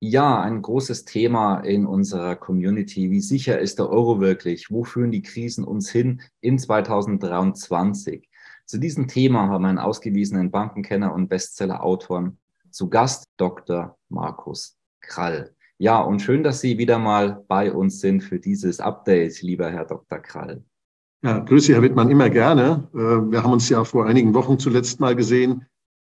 Ja, ein großes Thema in unserer Community. Wie sicher ist der Euro wirklich? Wo führen die Krisen uns hin in 2023? Zu diesem Thema haben wir einen ausgewiesenen Bankenkenner und Bestseller-Autoren zu Gast, Dr. Markus Krall. Ja, und schön, dass Sie wieder mal bei uns sind für dieses Update, lieber Herr Dr. Krall. Ja, grüße, Herr Wittmann, immer gerne. Äh, wir haben uns ja vor einigen Wochen zuletzt mal gesehen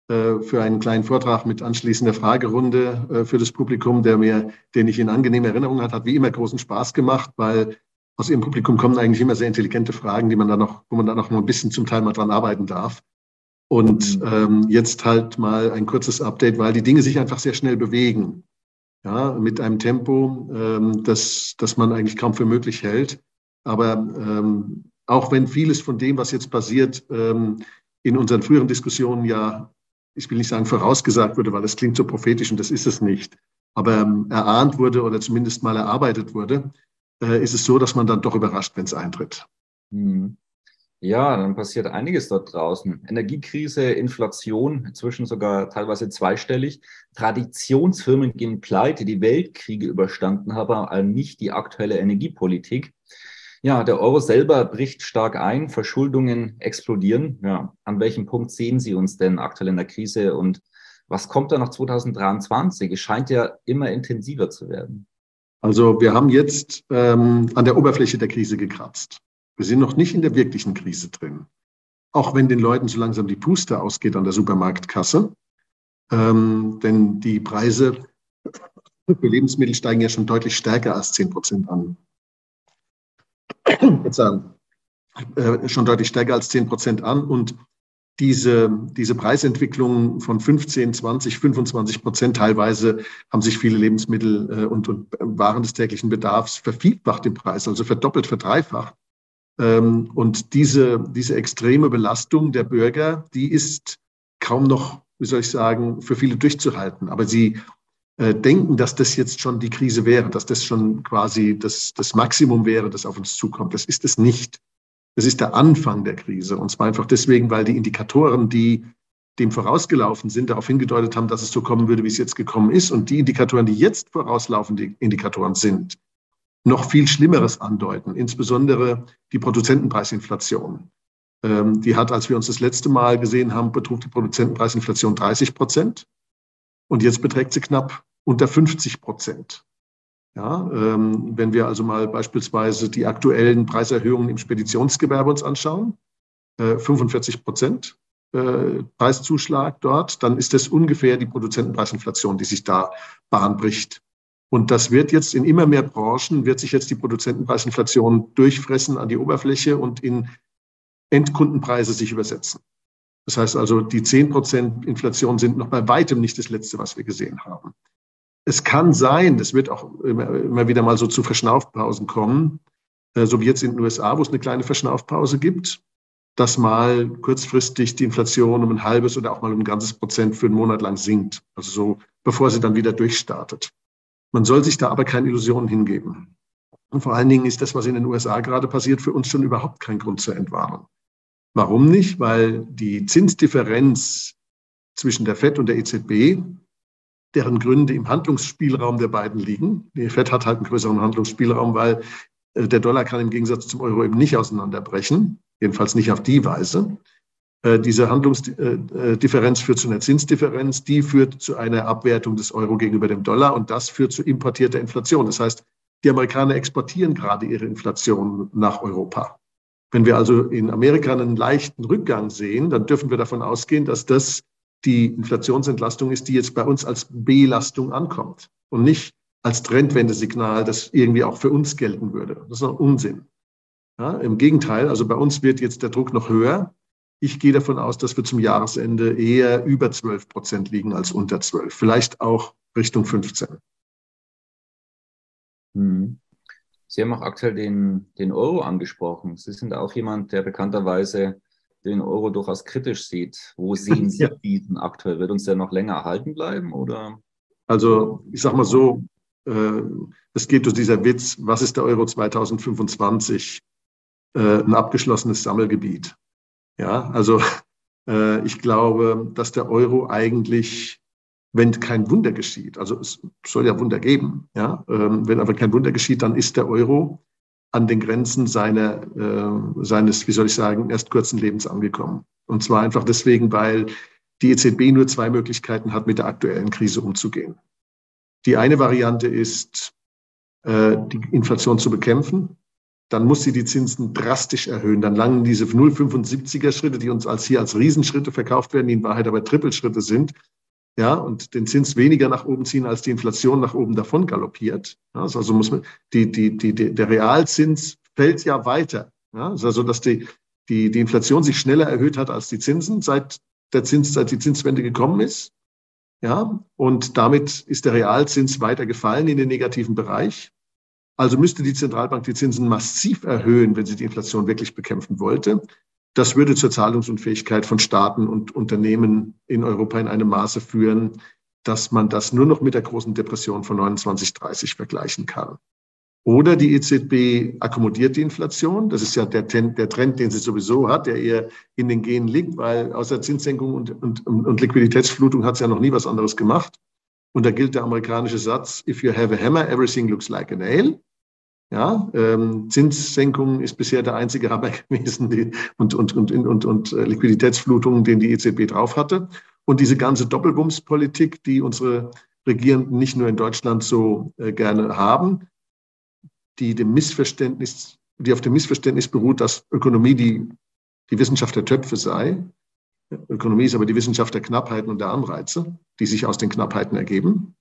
für einen kleinen Vortrag mit anschließender Fragerunde äh, für das Publikum, der mir, den ich in angenehmer Erinnerung hat, hat wie immer großen Spaß gemacht, weil aus Ihrem Publikum kommen eigentlich immer sehr intelligente Fragen, die man dann noch, wo man dann noch ein bisschen zum Teil mal dran arbeiten darf. Und mhm. ähm, jetzt halt mal ein kurzes Update, weil die Dinge sich einfach sehr schnell bewegen. Ja, mit einem Tempo, ähm, das, das man eigentlich kaum für möglich hält. Aber ähm, auch wenn vieles von dem, was jetzt passiert, ähm, in unseren früheren Diskussionen ja ich will nicht sagen vorausgesagt wurde, weil das klingt so prophetisch und das ist es nicht, aber ähm, erahnt wurde oder zumindest mal erarbeitet wurde, äh, ist es so, dass man dann doch überrascht, wenn es eintritt. Hm. Ja, dann passiert einiges dort draußen. Energiekrise, Inflation, inzwischen sogar teilweise zweistellig. Traditionsfirmen gehen pleite, die Weltkriege überstanden haben, aber nicht die aktuelle Energiepolitik. Ja, der Euro selber bricht stark ein, Verschuldungen explodieren. Ja, an welchem Punkt sehen Sie uns denn aktuell in der Krise und was kommt da nach 2023? Es scheint ja immer intensiver zu werden. Also wir haben jetzt ähm, an der Oberfläche der Krise gekratzt. Wir sind noch nicht in der wirklichen Krise drin. Auch wenn den Leuten so langsam die Puste ausgeht an der Supermarktkasse. Ähm, denn die Preise für Lebensmittel steigen ja schon deutlich stärker als 10 Prozent an schon deutlich stärker als 10 Prozent an. Und diese, diese Preisentwicklung von 15, 20, 25 Prozent teilweise haben sich viele Lebensmittel äh, und, und Waren des täglichen Bedarfs vervielfacht im Preis, also verdoppelt, verdreifacht. Ähm, und diese, diese extreme Belastung der Bürger, die ist kaum noch, wie soll ich sagen, für viele durchzuhalten. Aber sie äh, denken, dass das jetzt schon die Krise wäre, dass das schon quasi das, das Maximum wäre, das auf uns zukommt. Das ist es nicht. Das ist der Anfang der Krise. Und zwar einfach deswegen, weil die Indikatoren, die dem vorausgelaufen sind, darauf hingedeutet haben, dass es so kommen würde, wie es jetzt gekommen ist. Und die Indikatoren, die jetzt vorauslaufende Indikatoren sind, noch viel Schlimmeres andeuten, insbesondere die Produzentenpreisinflation. Ähm, die hat, als wir uns das letzte Mal gesehen haben, betrug die Produzentenpreisinflation 30 Prozent. Und jetzt beträgt sie knapp unter 50 Prozent. Ja, ähm, wenn wir also mal beispielsweise die aktuellen Preiserhöhungen im Speditionsgewerbe uns anschauen, äh, 45 Prozent äh, Preiszuschlag dort, dann ist das ungefähr die Produzentenpreisinflation, die sich da Bahn bricht. Und das wird jetzt in immer mehr Branchen, wird sich jetzt die Produzentenpreisinflation durchfressen an die Oberfläche und in Endkundenpreise sich übersetzen. Das heißt also, die 10 Prozent Inflation sind noch bei weitem nicht das Letzte, was wir gesehen haben. Es kann sein, das wird auch immer, immer wieder mal so zu Verschnaufpausen kommen, äh, so wie jetzt in den USA, wo es eine kleine Verschnaufpause gibt, dass mal kurzfristig die Inflation um ein halbes oder auch mal um ein ganzes Prozent für einen Monat lang sinkt. Also so, bevor sie dann wieder durchstartet. Man soll sich da aber keine Illusionen hingeben. Und vor allen Dingen ist das, was in den USA gerade passiert, für uns schon überhaupt kein Grund zur Entwarnung. Warum nicht? Weil die Zinsdifferenz zwischen der FED und der EZB, deren Gründe im Handlungsspielraum der beiden liegen. Die FED hat halt einen größeren Handlungsspielraum, weil äh, der Dollar kann im Gegensatz zum Euro eben nicht auseinanderbrechen, jedenfalls nicht auf die Weise. Äh, diese Handlungsdifferenz führt zu einer Zinsdifferenz, die führt zu einer Abwertung des Euro gegenüber dem Dollar und das führt zu importierter Inflation. Das heißt, die Amerikaner exportieren gerade ihre Inflation nach Europa. Wenn wir also in Amerika einen leichten Rückgang sehen, dann dürfen wir davon ausgehen, dass das die Inflationsentlastung ist, die jetzt bei uns als Belastung ankommt und nicht als Trendwendesignal, das irgendwie auch für uns gelten würde. Das ist ein Unsinn. Ja, Im Gegenteil, also bei uns wird jetzt der Druck noch höher. Ich gehe davon aus, dass wir zum Jahresende eher über 12 Prozent liegen als unter 12, vielleicht auch Richtung 15. Mhm. Sie haben auch aktuell den, den Euro angesprochen. Sie sind auch jemand, der bekannterweise den Euro durchaus kritisch sieht. Wo sehen Sie ja. diesen aktuell? Wird uns der noch länger erhalten bleiben? Oder? Also ich sage mal so, äh, es geht durch dieser Witz, was ist der Euro 2025? Äh, ein abgeschlossenes Sammelgebiet. Ja, also äh, ich glaube, dass der Euro eigentlich, wenn kein Wunder geschieht, also es soll ja Wunder geben, ja, ähm, wenn aber kein Wunder geschieht, dann ist der Euro an den Grenzen seiner, äh, seines, wie soll ich sagen, erst kurzen Lebens angekommen. Und zwar einfach deswegen, weil die EZB nur zwei Möglichkeiten hat, mit der aktuellen Krise umzugehen. Die eine Variante ist, äh, die Inflation zu bekämpfen. Dann muss sie die Zinsen drastisch erhöhen. Dann langen diese 0,75er Schritte, die uns als hier als Riesenschritte verkauft werden, die in Wahrheit aber Trippelschritte sind, ja, und den Zins weniger nach oben ziehen, als die Inflation nach oben davon galoppiert. Ja, also muss man, die, die, die, der Realzins fällt ja weiter. Ja, also, dass die, die, die Inflation sich schneller erhöht hat als die Zinsen, seit der Zins, seit die Zinswende gekommen ist. Ja, und damit ist der Realzins weiter gefallen in den negativen Bereich. Also müsste die Zentralbank die Zinsen massiv erhöhen, wenn sie die Inflation wirklich bekämpfen wollte. Das würde zur Zahlungsunfähigkeit von Staaten und Unternehmen in Europa in einem Maße führen, dass man das nur noch mit der großen Depression von 29, 30 vergleichen kann. Oder die EZB akkommodiert die Inflation. Das ist ja der, der, Trend, den sie sowieso hat, der eher in den Genen liegt, weil außer Zinssenkung und, und, und Liquiditätsflutung hat sie ja noch nie was anderes gemacht. Und da gilt der amerikanische Satz, if you have a hammer, everything looks like a nail. Ja, ähm, Zinssenkung ist bisher der einzige Hammer gewesen die, und, und, und, und, und äh, Liquiditätsflutung, den die EZB drauf hatte. Und diese ganze Doppelbumspolitik, die unsere Regierenden nicht nur in Deutschland so äh, gerne haben, die dem Missverständnis, die auf dem Missverständnis beruht, dass Ökonomie die, die Wissenschaft der Töpfe sei. Ökonomie ist aber die Wissenschaft der Knappheiten und der Anreize, die sich aus den Knappheiten ergeben.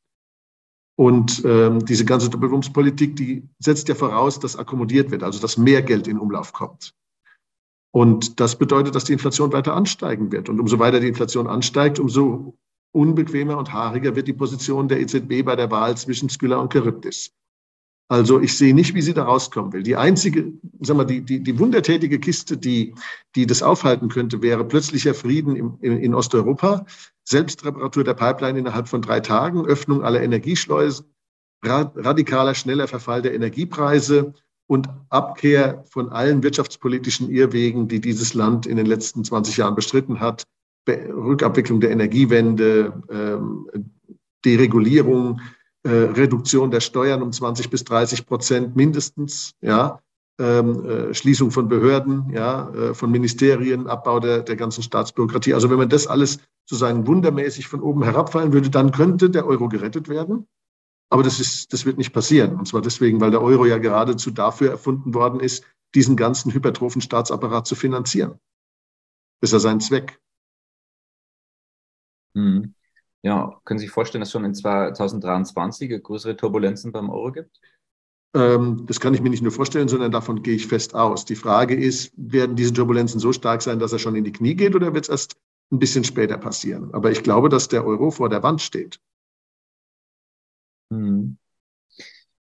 Und ähm, diese ganze Doppelwumspolitik, die setzt ja voraus, dass akkommodiert wird, also dass mehr Geld in Umlauf kommt. Und das bedeutet, dass die Inflation weiter ansteigen wird. Und umso weiter die Inflation ansteigt, umso unbequemer und haariger wird die Position der EZB bei der Wahl zwischen Skylla und Charybdis. Also ich sehe nicht, wie sie da rauskommen will. Die einzige, sag mal, die, die, die wundertätige Kiste, die, die das aufhalten könnte, wäre plötzlicher Frieden im, in, in Osteuropa, Selbstreparatur der Pipeline innerhalb von drei Tagen, Öffnung aller Energieschleusen, radikaler, schneller Verfall der Energiepreise und Abkehr von allen wirtschaftspolitischen Irrwegen, die dieses Land in den letzten 20 Jahren bestritten hat. Rückabwicklung der Energiewende, ähm, Deregulierung, äh, Reduktion der Steuern um 20 bis 30 Prozent mindestens, ja, ähm, äh, Schließung von Behörden, ja, äh, von Ministerien, Abbau der, der ganzen Staatsbürokratie. Also wenn man das alles sozusagen wundermäßig von oben herabfallen würde, dann könnte der Euro gerettet werden. Aber das ist, das wird nicht passieren. Und zwar deswegen, weil der Euro ja geradezu dafür erfunden worden ist, diesen ganzen hypertrophen Staatsapparat zu finanzieren. Das ist ja sein Zweck. Mhm. Ja, können Sie sich vorstellen, dass es schon in 2023 größere Turbulenzen beim Euro gibt? Ähm, das kann ich mir nicht nur vorstellen, sondern davon gehe ich fest aus. Die Frage ist, werden diese Turbulenzen so stark sein, dass er schon in die Knie geht oder wird es erst ein bisschen später passieren? Aber ich glaube, dass der Euro vor der Wand steht. Hm.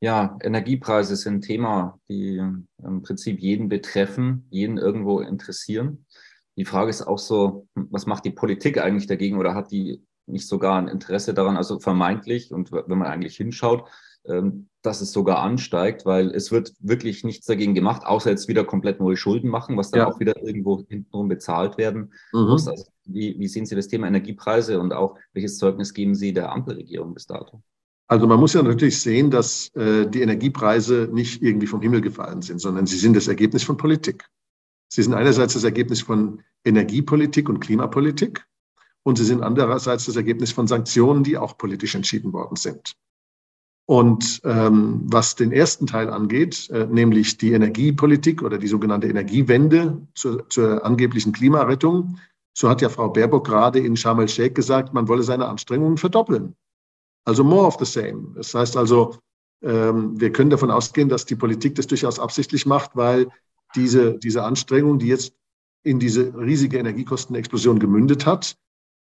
Ja, Energiepreise sind ein Thema, die im Prinzip jeden betreffen, jeden irgendwo interessieren. Die Frage ist auch so, was macht die Politik eigentlich dagegen oder hat die nicht sogar ein Interesse daran, also vermeintlich und wenn man eigentlich hinschaut, ähm, dass es sogar ansteigt, weil es wird wirklich nichts dagegen gemacht, außer jetzt wieder komplett neue Schulden machen, was dann ja. auch wieder irgendwo hintenrum bezahlt werden mhm. muss. Also wie, wie sehen Sie das Thema Energiepreise und auch welches Zeugnis geben Sie der Ampelregierung bis dato? Also man muss ja natürlich sehen, dass äh, die Energiepreise nicht irgendwie vom Himmel gefallen sind, sondern sie sind das Ergebnis von Politik. Sie sind einerseits das Ergebnis von Energiepolitik und Klimapolitik und sie sind andererseits das Ergebnis von Sanktionen, die auch politisch entschieden worden sind. Und ähm, was den ersten Teil angeht, äh, nämlich die Energiepolitik oder die sogenannte Energiewende zur, zur angeblichen Klimarettung, so hat ja Frau Baerbock gerade in Sharm el-Sheikh gesagt, man wolle seine Anstrengungen verdoppeln. Also more of the same. Das heißt also, ähm, wir können davon ausgehen, dass die Politik das durchaus absichtlich macht, weil diese, diese Anstrengung, die jetzt in diese riesige Energiekostenexplosion gemündet hat,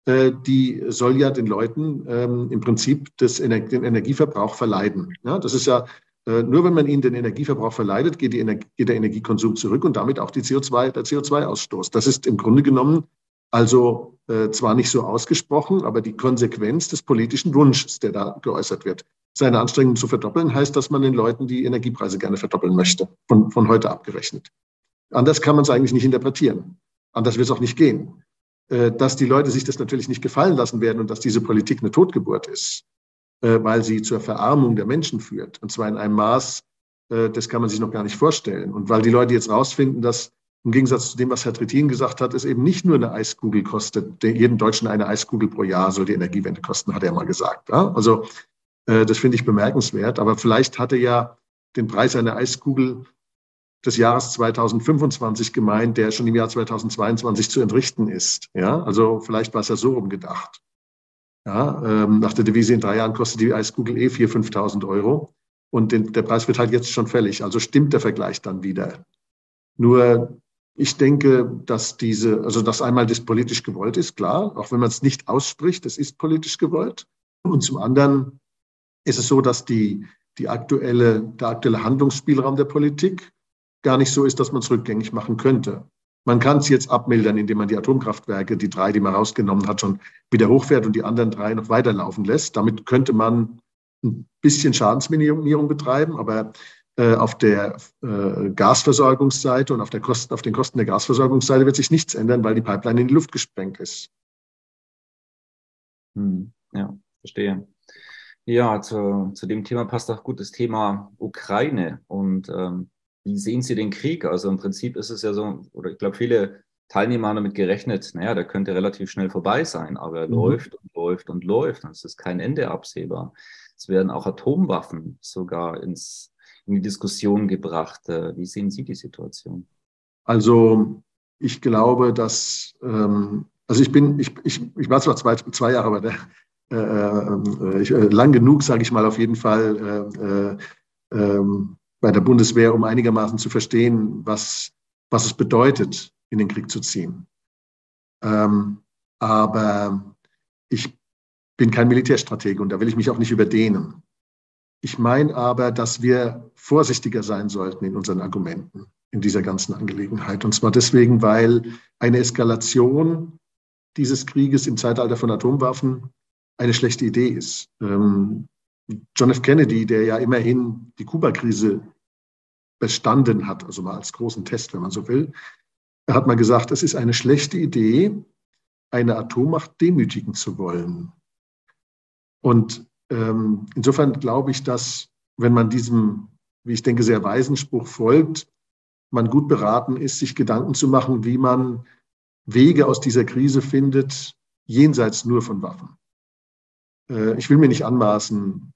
die soll ja den Leuten ähm, im Prinzip das den Energieverbrauch verleiden. Ja, das ist ja Äh, nur wenn man ihnen den Energieverbrauch verleidet, geht, Energie, geht der Energiekonsum zurück und damit auch die CO2, der CO2-Ausstoß. Das ist im Grunde genommen also äh, zwar nicht so ausgesprochen, aber die Konsequenz des politischen Wunsches, der da geäußert wird. Seine Anstrengungen zu verdoppeln, heißt, dass man den Leuten die Energiepreise gerne verdoppeln möchte, von, von heute abgerechnet. Anders kann man es eigentlich nicht interpretieren. Anders wird es auch nicht gehen. Äh, dass die Leute sich das natürlich nicht gefallen lassen werden und dass diese Politik eine Totgeburt ist, äh, weil sie zur Verarmung der Menschen führt. Und zwar in einem Maß, äh, das kann man sich noch gar nicht vorstellen. Und weil die Leute jetzt rausfinden, dass im Gegensatz zu dem, was Herr Trittin gesagt hat, es eben nicht nur eine Eiskugel kostet. Jeden Deutschen eine Eiskugel pro Jahr soll die Energiewende kosten, hat er mal gesagt. Also das finde ich bemerkenswert. Aber vielleicht hatte ja den Preis einer Eiskugel des Jahres 2025 gemeint, der schon im Jahr 2022 zu entrichten ist. Ja, also vielleicht war es ja so umgedacht. Ja, ähm, nach der Devise in drei Jahren kostet die Eiskugel eh 4.000, 5.000 Euro. Und den, der Preis wird halt jetzt schon fällig. Also stimmt der Vergleich dann wieder. Nur ich denke, dass diese, also dass einmal das politisch gewollt ist, klar, auch wenn man es nicht ausspricht, es ist politisch gewollt. Und zum anderen ist es so, dass die, die aktuelle, der aktuelle Handlungsspielraum der Politik gar nicht so ist, dass man es rückgängig machen könnte. Man kann es jetzt abmildern, indem man die Atomkraftwerke, die drei, die man rausgenommen hat, schon wieder hochfährt und die anderen drei noch weiterlaufen lässt. Damit könnte man ein bisschen Schadensminimierung betreiben, aber äh, auf der äh, Gasversorgungsseite und auf, der Kosten, auf den Kosten der Gasversorgungsseite wird sich nichts ändern, weil die Pipeline in die Luft gesprengt ist. Hm, ja, verstehe. Ja, zu, zu dem Thema passt auch gut das Thema Ukraine. Und ähm, wie sehen Sie den Krieg? Also im Prinzip ist es ja so, oder ich glaube, viele Teilnehmer haben damit gerechnet, naja, der könnte relativ schnell vorbei sein, aber er mhm. läuft und läuft und läuft und es ist kein Ende absehbar. Es werden auch Atomwaffen sogar ins, in die Diskussion gebracht. Äh, wie sehen Sie die Situation? Also ich glaube, dass, ähm, also ich bin, ich, ich, ich war zwar zwei, zwei Jahre bei der, äh, äh, ich, äh, lang genug, sage ich mal auf jeden Fall, äh, äh, ähm, bei der Bundeswehr, um einigermaßen zu verstehen, was, was es bedeutet, in den Krieg zu ziehen. Ähm, aber ich bin kein Militärstratege und da will ich mich auch nicht überdehnen. Ich meine aber, dass wir vorsichtiger sein sollten in unseren Argumenten in dieser ganzen Angelegenheit. Und zwar deswegen, weil eine Eskalation dieses Krieges im Zeitalter von Atomwaffen eine schlechte Idee ist. Ähm, John F. Kennedy, der ja immerhin die Kuba-Krise bestanden hat, also mal als großen Test, wenn man so will, hat mal gesagt, es ist eine schlechte Idee, eine Atommacht demütigen zu wollen. Und ähm, insofern glaube ich, dass wenn man diesem, wie ich denke, sehr weisen Spruch folgt, man gut beraten ist, sich Gedanken zu machen, wie man Wege aus dieser Krise findet, jenseits nur von Waffen. Äh, ich will mir nicht anmaßen,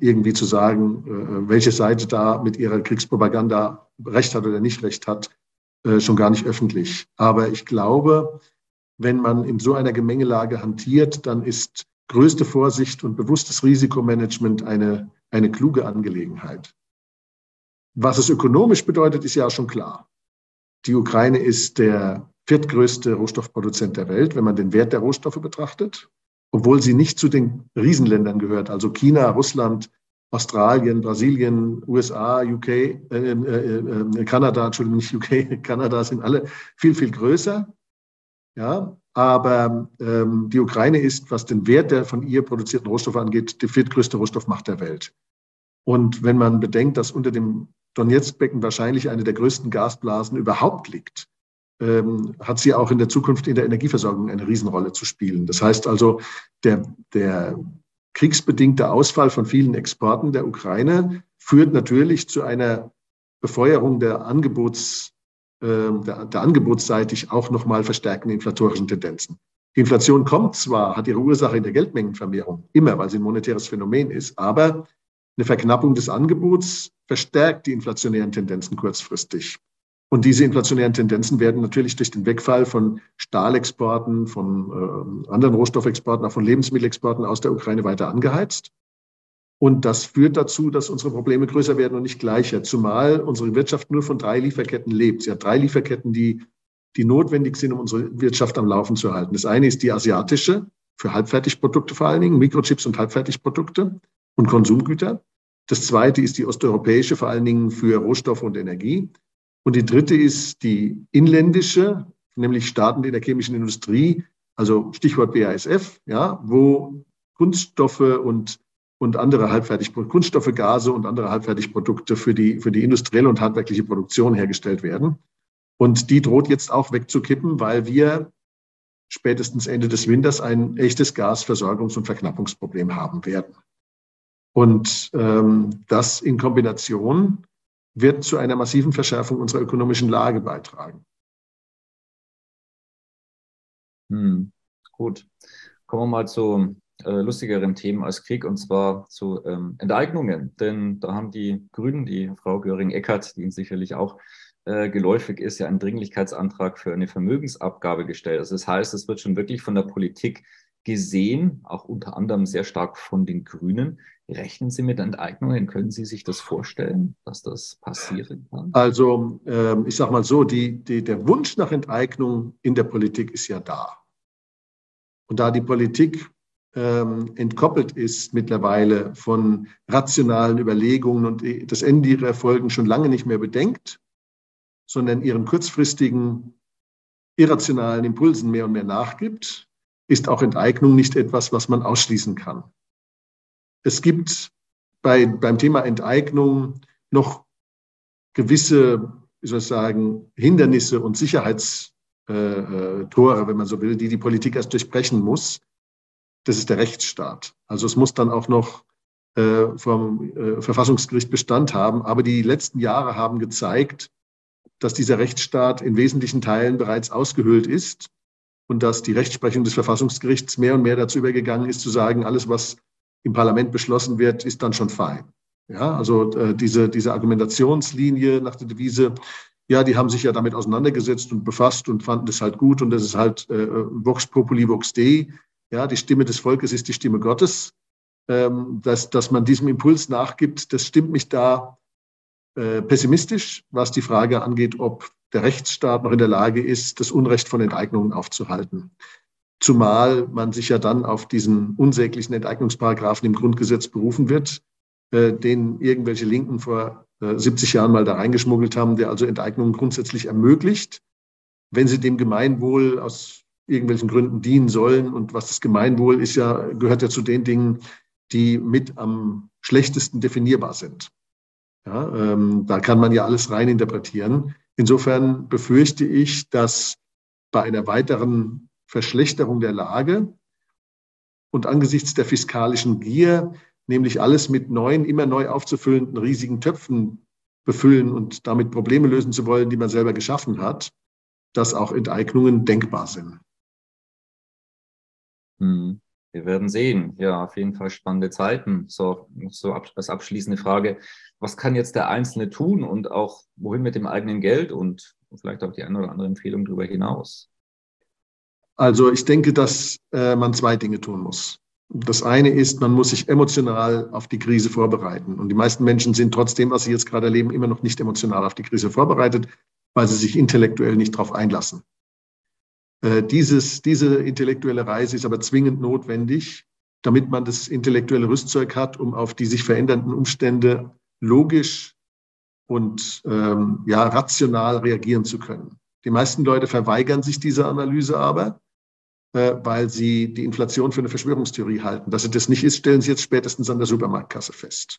irgendwie zu sagen, äh, welche Seite da mit ihrer Kriegspropaganda recht hat oder nicht recht hat, äh, schon gar nicht öffentlich. Aber ich glaube, wenn man in so einer Gemengelage hantiert, dann ist größte Vorsicht und bewusstes Risikomanagement eine, eine kluge Angelegenheit. Was es ökonomisch bedeutet, ist ja schon klar. Die Ukraine ist der viertgrößte Rohstoffproduzent der Welt, wenn man den Wert der Rohstoffe betrachtet obwohl sie nicht zu den Riesenländern gehört, also China, Russland, Australien, Brasilien, USA, UK, äh, äh, äh, Kanada, Entschuldigung, nicht UK, Kanada sind alle viel, viel größer. Ja, aber ähm, die Ukraine ist, was den Wert der von ihr produzierten Rohstoffe angeht, die viertgrößte Rohstoffmacht der Welt. Und wenn man bedenkt, dass unter dem Donetsk-Becken wahrscheinlich eine der größten Gasblasen überhaupt liegt, ähm, hat sie auch in der Zukunft in der Energieversorgung eine Riesenrolle zu spielen. Das heißt also, der, der kriegsbedingte Ausfall von vielen Exporten der Ukraine führt natürlich zu einer Befeuerung der Angebots, äh, der, der angebotsseitig auch nochmal verstärkenden inflatorischen Tendenzen. Die Inflation kommt zwar, hat ihre Ursache in der Geldmengenvermehrung, immer, weil sie ein monetäres Phänomen ist, aber eine Verknappung des Angebots verstärkt die inflationären Tendenzen kurzfristig. Und diese inflationären Tendenzen werden natürlich durch den Wegfall von Stahlexporten, von äh, anderen Rohstoffexporten, auch von Lebensmittelexporten aus der Ukraine weiter angeheizt. Und das führt dazu, dass unsere Probleme größer werden und nicht gleicher, zumal unsere Wirtschaft nur von drei Lieferketten lebt. Sie hat drei Lieferketten, die, die notwendig sind, um unsere Wirtschaft am Laufen zu halten. Das eine ist die asiatische, für Halbfertigprodukte vor allen Dingen, Mikrochips und Halbfertigprodukte und Konsumgüter. Das zweite ist die osteuropäische, vor allen Dingen für Rohstoffe und Energie. Und die dritte ist die inländische, nämlich Staaten in der chemischen Industrie, also Stichwort BASF, ja, wo Kunststoffe und, und andere Halbfertigprodukte, Kunststoffe, Gase und andere Halbfertigprodukte für die, für die industrielle und handwerkliche Produktion hergestellt werden. Und die droht jetzt auch wegzukippen, weil wir spätestens Ende des Winters ein echtes Gasversorgungs- und Verknappungsproblem haben werden. Und ähm, das in Kombination wird zu einer massiven Verschärfung unserer ökonomischen Lage beitragen. Hm, gut. Kommen wir mal zu äh, lustigeren Themen als Krieg und zwar zu ähm, Enteignungen. Denn da haben die Grünen, die Frau Göring-Eckert, die Ihnen sicherlich auch äh, geläufig ist, ja einen Dringlichkeitsantrag für eine Vermögensabgabe gestellt. Also das heißt, es wird schon wirklich von der Politik gesehen, auch unter anderem sehr stark von den Grünen. Rechnen Sie mit Enteignungen? Können Sie sich das vorstellen, dass das passieren kann? Also ähm, ich sage mal so, die, die, der Wunsch nach Enteignung in der Politik ist ja da. Und da die Politik ähm, entkoppelt ist mittlerweile von rationalen Überlegungen und das Ende ihrer Folgen schon lange nicht mehr bedenkt, sondern ihren kurzfristigen, irrationalen Impulsen mehr und mehr nachgibt, ist auch Enteignung nicht etwas, was man ausschließen kann. Es gibt bei, beim Thema Enteignung noch gewisse, wie soll ich sagen, Hindernisse und Sicherheitstore, äh, wenn man so will, die die Politik erst durchbrechen muss. Das ist der Rechtsstaat. Also es muss dann auch noch äh, vom äh, Verfassungsgericht Bestand haben. Aber die letzten Jahre haben gezeigt, dass dieser Rechtsstaat in wesentlichen Teilen bereits ausgehöhlt ist und dass die Rechtsprechung des Verfassungsgerichts mehr und mehr dazu übergegangen ist, zu sagen, alles, was im Parlament beschlossen wird, ist dann schon fein. Ja, also äh, diese, diese Argumentationslinie nach der Devise, ja, die haben sich ja damit auseinandergesetzt und befasst und fanden das halt gut und das ist halt äh, Vox Populi Vox Dei. Ja, die Stimme des Volkes ist die Stimme Gottes. Ähm, dass, dass man diesem Impuls nachgibt, das stimmt mich da äh, pessimistisch, was die Frage angeht, ob der Rechtsstaat noch in der Lage ist, das Unrecht von Enteignungen aufzuhalten. Zumal man sich ja dann auf diesen unsäglichen Enteignungsparagraphen im Grundgesetz berufen wird, äh, den irgendwelche Linken vor äh, 70 Jahren mal da reingeschmuggelt haben, der also Enteignungen grundsätzlich ermöglicht, wenn sie dem Gemeinwohl aus irgendwelchen Gründen dienen sollen. Und was das Gemeinwohl ist ja, gehört ja zu den Dingen, die mit am schlechtesten definierbar sind. Ja, ähm, da kann man ja alles rein interpretieren. Insofern befürchte ich, dass bei einer weiteren Verschlechterung der Lage und angesichts der fiskalischen Gier, nämlich alles mit neuen, immer neu aufzufüllenden riesigen Töpfen befüllen und damit Probleme lösen zu wollen, die man selber geschaffen hat, dass auch Enteignungen denkbar sind. Hm. Wir werden sehen. Ja, auf jeden Fall spannende Zeiten. So, so als abschließende Frage. Was kann jetzt der Einzelne tun und auch wohin mit dem eigenen Geld und vielleicht auch die eine oder andere Empfehlung darüber hinaus? Also ich denke, dass äh, man zwei Dinge tun muss. Das eine ist, man muss sich emotional auf die Krise vorbereiten. Und die meisten Menschen sind trotzdem, was sie jetzt gerade erleben, immer noch nicht emotional auf die Krise vorbereitet, weil sie sich intellektuell nicht darauf einlassen. Äh, dieses, diese intellektuelle Reise ist aber zwingend notwendig, damit man das intellektuelle Rüstzeug hat, um auf die sich verändernden Umstände logisch und ähm, ja, rational reagieren zu können. Die meisten Leute verweigern sich dieser Analyse aber, äh, weil sie die Inflation für eine Verschwörungstheorie halten. Dass sie das nicht ist, stellen sie jetzt spätestens an der Supermarktkasse fest.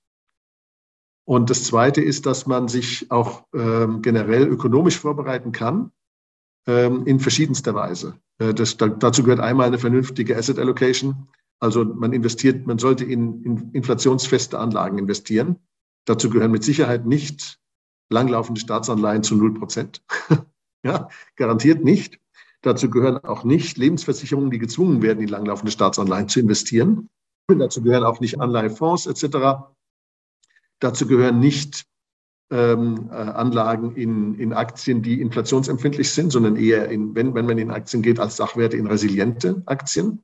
Und das Zweite ist, dass man sich auch ähm, generell ökonomisch vorbereiten kann in verschiedenster Weise. Äh, das, da, dazu gehört einmal eine vernünftige Asset Allocation. Also man investiert, man sollte in, in inflationsfeste Anlagen investieren. Dazu gehören mit Sicherheit nicht langlaufende Staatsanleihen zu null Prozent. ja, garantiert nicht. Dazu gehören auch nicht Lebensversicherungen, die gezwungen werden, in langlaufende Staatsanleihen zu investieren. Dazu gehören auch nicht Anleihefonds etc. Dazu gehören nicht ähm, äh, Anlagen in, in Aktien, die inflationsempfindlich sind, sondern eher, in, wenn, wenn man in Aktien geht, als Sachwerte in resiliente Aktien.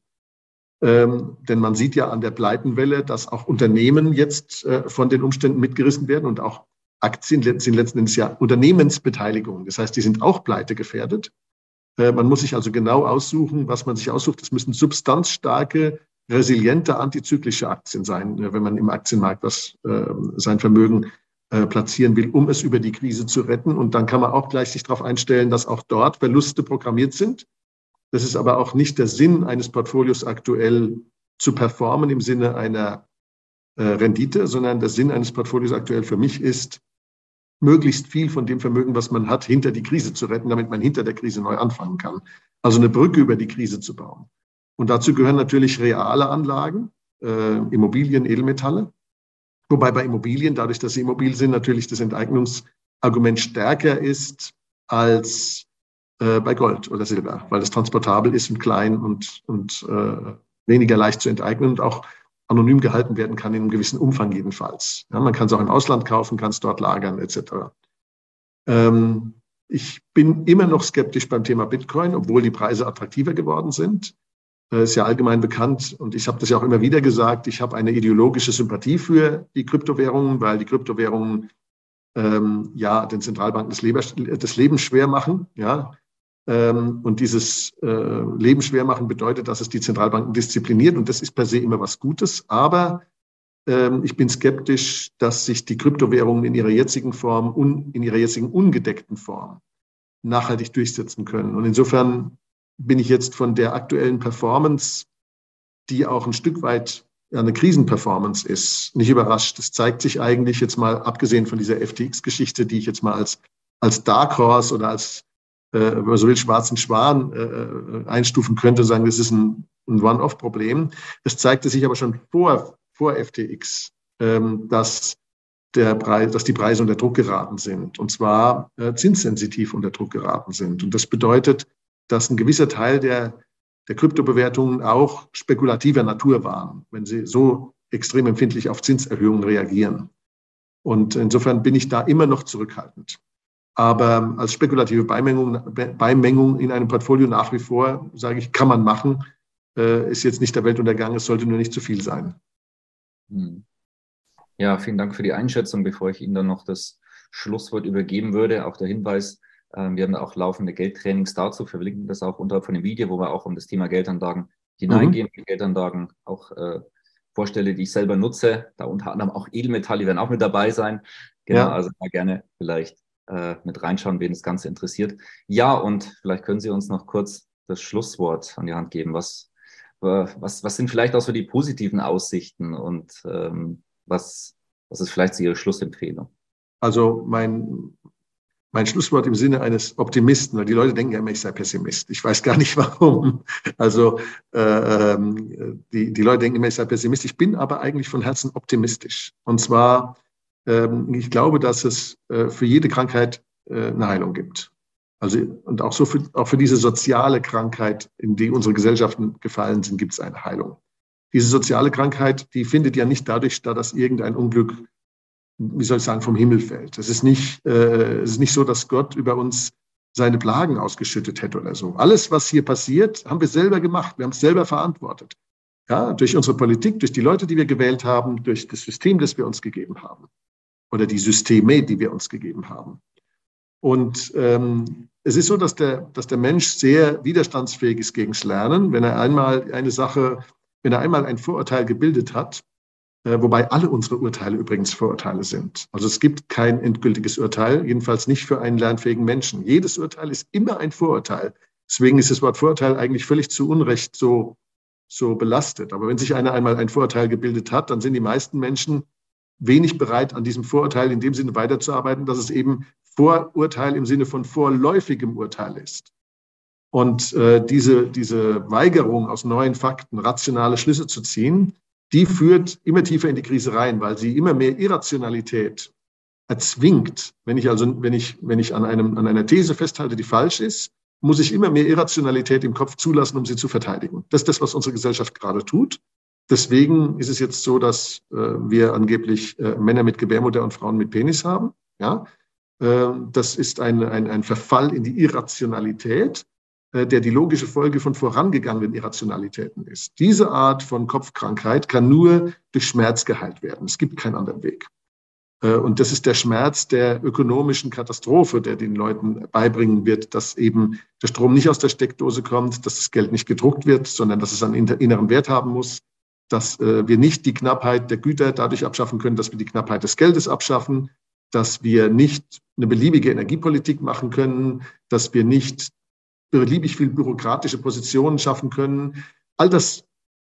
Ähm, denn man sieht ja an der Pleitenwelle, dass auch Unternehmen jetzt äh, von den Umständen mitgerissen werden und auch Aktien sind letzten Endes ja Unternehmensbeteiligungen. Das heißt, die sind auch pleite gefährdet. Äh, man muss sich also genau aussuchen, was man sich aussucht. Es müssen substanzstarke resiliente antizyklische Aktien sein, wenn man im Aktienmarkt was, äh, sein Vermögen äh, platzieren will, um es über die Krise zu retten. Und dann kann man auch gleich sich darauf einstellen, dass auch dort Verluste programmiert sind. Das ist aber auch nicht der Sinn eines Portfolios aktuell zu performen im Sinne einer äh, Rendite, sondern der Sinn eines Portfolios aktuell für mich ist, möglichst viel von dem Vermögen, was man hat, hinter die Krise zu retten, damit man hinter der Krise neu anfangen kann. Also eine Brücke über die Krise zu bauen. Und dazu gehören natürlich reale Anlagen, äh, Immobilien, Edelmetalle. Wobei bei Immobilien, dadurch, dass sie immobil sind, natürlich das Enteignungsargument stärker ist als äh, bei Gold oder Silber, weil es transportabel ist und klein und, und äh, weniger leicht zu enteignen und auch anonym gehalten werden kann in einem gewissen Umfang jedenfalls. Ja, man kann es auch im Ausland kaufen, kann es dort lagern etc. Ähm, ich bin immer noch skeptisch beim Thema Bitcoin, obwohl die Preise attraktiver geworden sind. Äh, ist ja allgemein bekannt und ich habe das ja auch immer wieder gesagt, ich habe eine ideologische Sympathie für die Kryptowährungen, weil die Kryptowährungen ähm, ja den Zentralbanken das, Leben, das Leben schwer machen. Ja? Ähm, und dieses äh, Leben schwer machen bedeutet, dass es die Zentralbanken diszipliniert und das ist per se immer was Gutes. Aber ähm, ich bin skeptisch, dass sich die Kryptowährungen in ihrer jetzigen Form, un, in ihrer jetzigen ungedeckten Form nachhaltig durchsetzen können. Und insofern bin ich jetzt von der aktuellen Performance, die auch ein Stück weit eine Krisenperformance ist, nicht überrascht. Das zeigt sich eigentlich jetzt mal, abgesehen von dieser FTX-Geschichte, die ich jetzt mal als, als Dark Horse oder als, äh, wenn man so will, schwarzen Schwan äh, äh einstufen könnte, sagen, das ist ein, ein One-Off-Problem. Das zeigte sich aber schon vor, vor FTX, ähm, dass der Preis, dass die Preise unter Druck geraten sind und zwar äh, zinssensitiv unter Druck geraten sind. Und das bedeutet, dass ein gewisser Teil der, der Kryptobewertungen auch spekulativer Natur waren, wenn sie so extrem empfindlich auf Zinserhöhungen reagieren. Und insofern bin ich da immer noch zurückhaltend. Aber als spekulative Beimengung, Beimengung in einem Portfolio nach wie vor, sage ich, kann man machen, äh, ist jetzt nicht der Weltuntergang, es sollte nur nicht zu viel sein. Hm. Ja, vielen Dank für die Einschätzung, bevor ich Ihnen dann noch das Schlusswort übergeben würde. Auch der Hinweis, wir haben auch laufende Geldtrainings dazu, verlinken das auch unterhalb von dem Video, wo wir auch um das Thema Geldanlagen hineingehen, mhm. Geldanlagen auch äh, vorstelle, die ich selber nutze. Da unter anderem auch Edelmetalle werden auch mit dabei sein. Genau, ja. also mal gerne vielleicht äh, mit reinschauen, wen das Ganze interessiert. Ja, und vielleicht können Sie uns noch kurz das Schlusswort an die Hand geben. Was, äh, was, was sind vielleicht auch so die positiven Aussichten und ähm, was, was ist vielleicht so Ihre Schlussempfehlung? Also mein, mein Schlusswort im Sinne eines Optimisten, weil die Leute denken ja immer, ich sei Pessimist. Ich weiß gar nicht warum. Also äh, ähm, die, die Leute denken immer, ich sei Pessimist. Ich bin aber eigentlich von Herzen optimistisch. Und zwar, ähm, ich glaube, dass es äh, für jede Krankheit äh, eine Heilung gibt. Also und auch so für, auch für diese soziale Krankheit, in die unsere Gesellschaften gefallen sind, gibt es eine Heilung. Diese soziale Krankheit, die findet ja nicht dadurch statt, dass irgendein Unglück wie soll ich sagen, vom Himmel fällt. Es ist nicht, äh, es ist nicht so, dass Gott über uns seine Plagen ausgeschüttet hätte oder so. Alles, was hier passiert, haben wir selber gemacht. Wir haben es selber verantwortet. Ja, durch unsere Politik, durch die Leute, die wir gewählt haben, durch das System, das wir uns gegeben haben. Oder die Systeme, die wir uns gegeben haben. Und ähm, es ist so, dass der, dass der Mensch sehr widerstandsfähig ist gegen das Lernen. Wenn er einmal eine Sache, wenn er einmal ein Vorurteil gebildet hat, wobei alle unsere Urteile übrigens Vorurteile sind. Also es gibt kein endgültiges Urteil, jedenfalls nicht für einen lernfähigen Menschen. Jedes Urteil ist immer ein Vorurteil. Deswegen ist das Wort Vorurteil eigentlich völlig zu Unrecht so, so belastet. Aber wenn sich einer einmal ein Vorurteil gebildet hat, dann sind die meisten Menschen wenig bereit, an diesem Vorurteil in dem Sinne weiterzuarbeiten, dass es eben Vorurteil im Sinne von vorläufigem Urteil ist. Und äh, diese, diese Weigerung aus neuen Fakten, rationale Schlüsse zu ziehen, die führt immer tiefer in die Krise rein, weil sie immer mehr Irrationalität erzwingt. Wenn ich also, wenn ich, wenn ich an einem, an einer These festhalte, die falsch ist, muss ich immer mehr Irrationalität im Kopf zulassen, um sie zu verteidigen. Das ist das, was unsere Gesellschaft gerade tut. Deswegen ist es jetzt so, dass äh, wir angeblich äh, Männer mit Gebärmutter und Frauen mit Penis haben. Ja, äh, das ist ein, ein, ein Verfall in die Irrationalität. Äh, der die logische Folge von vorangegangenen Irrationalitäten ist. Diese Art von Kopfkrankheit kann nur durch Schmerz geheilt werden. Es gibt keinen anderen Weg. Äh, und das ist der Schmerz der ökonomischen Katastrophe, der den Leuten beibringen wird, dass eben der Strom nicht aus der Steckdose kommt, dass das Geld nicht gedruckt wird, sondern dass es einen inneren Wert haben muss, dass äh, wir nicht die Knappheit der Güter dadurch abschaffen können, dass wir die Knappheit des Geldes abschaffen, dass wir nicht eine beliebige Energiepolitik machen können, dass wir nicht beliebig viel bürokratische Positionen schaffen können. All das,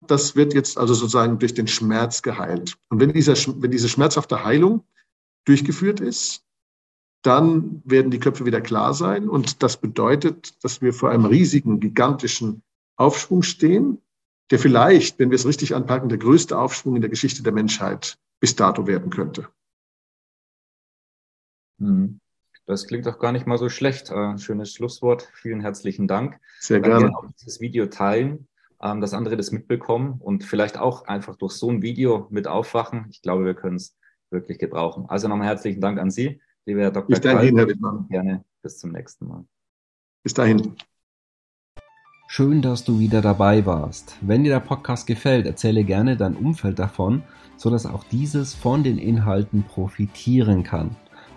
das wird jetzt also sozusagen durch den Schmerz geheilt. Und wenn, dieser, wenn diese schmerzhafte Heilung durchgeführt ist, dann werden die Köpfe wieder klar sein. Und das bedeutet, dass wir vor einem riesigen, gigantischen Aufschwung stehen, der vielleicht, wenn wir es richtig anpacken, der größte Aufschwung in der Geschichte der Menschheit bis dato werden könnte. Hm. Das klingt doch gar nicht mal so schlecht. Äh, schönes Schlusswort. Vielen herzlichen Dank. Sehr gerne. gerne auch dieses Video teilen, ähm, dass andere das mitbekommen und vielleicht auch einfach durch so ein Video mit aufwachen. Ich glaube, wir können es wirklich gebrauchen. Also nochmal herzlichen Dank an Sie, lieber Herr Dr. Bis dahin, Herr Wittmann. Gerne. Bis zum nächsten Mal. Bis dahin. Schön, dass du wieder dabei warst. Wenn dir der Podcast gefällt, erzähle gerne dein Umfeld davon, sodass auch dieses von den Inhalten profitieren kann.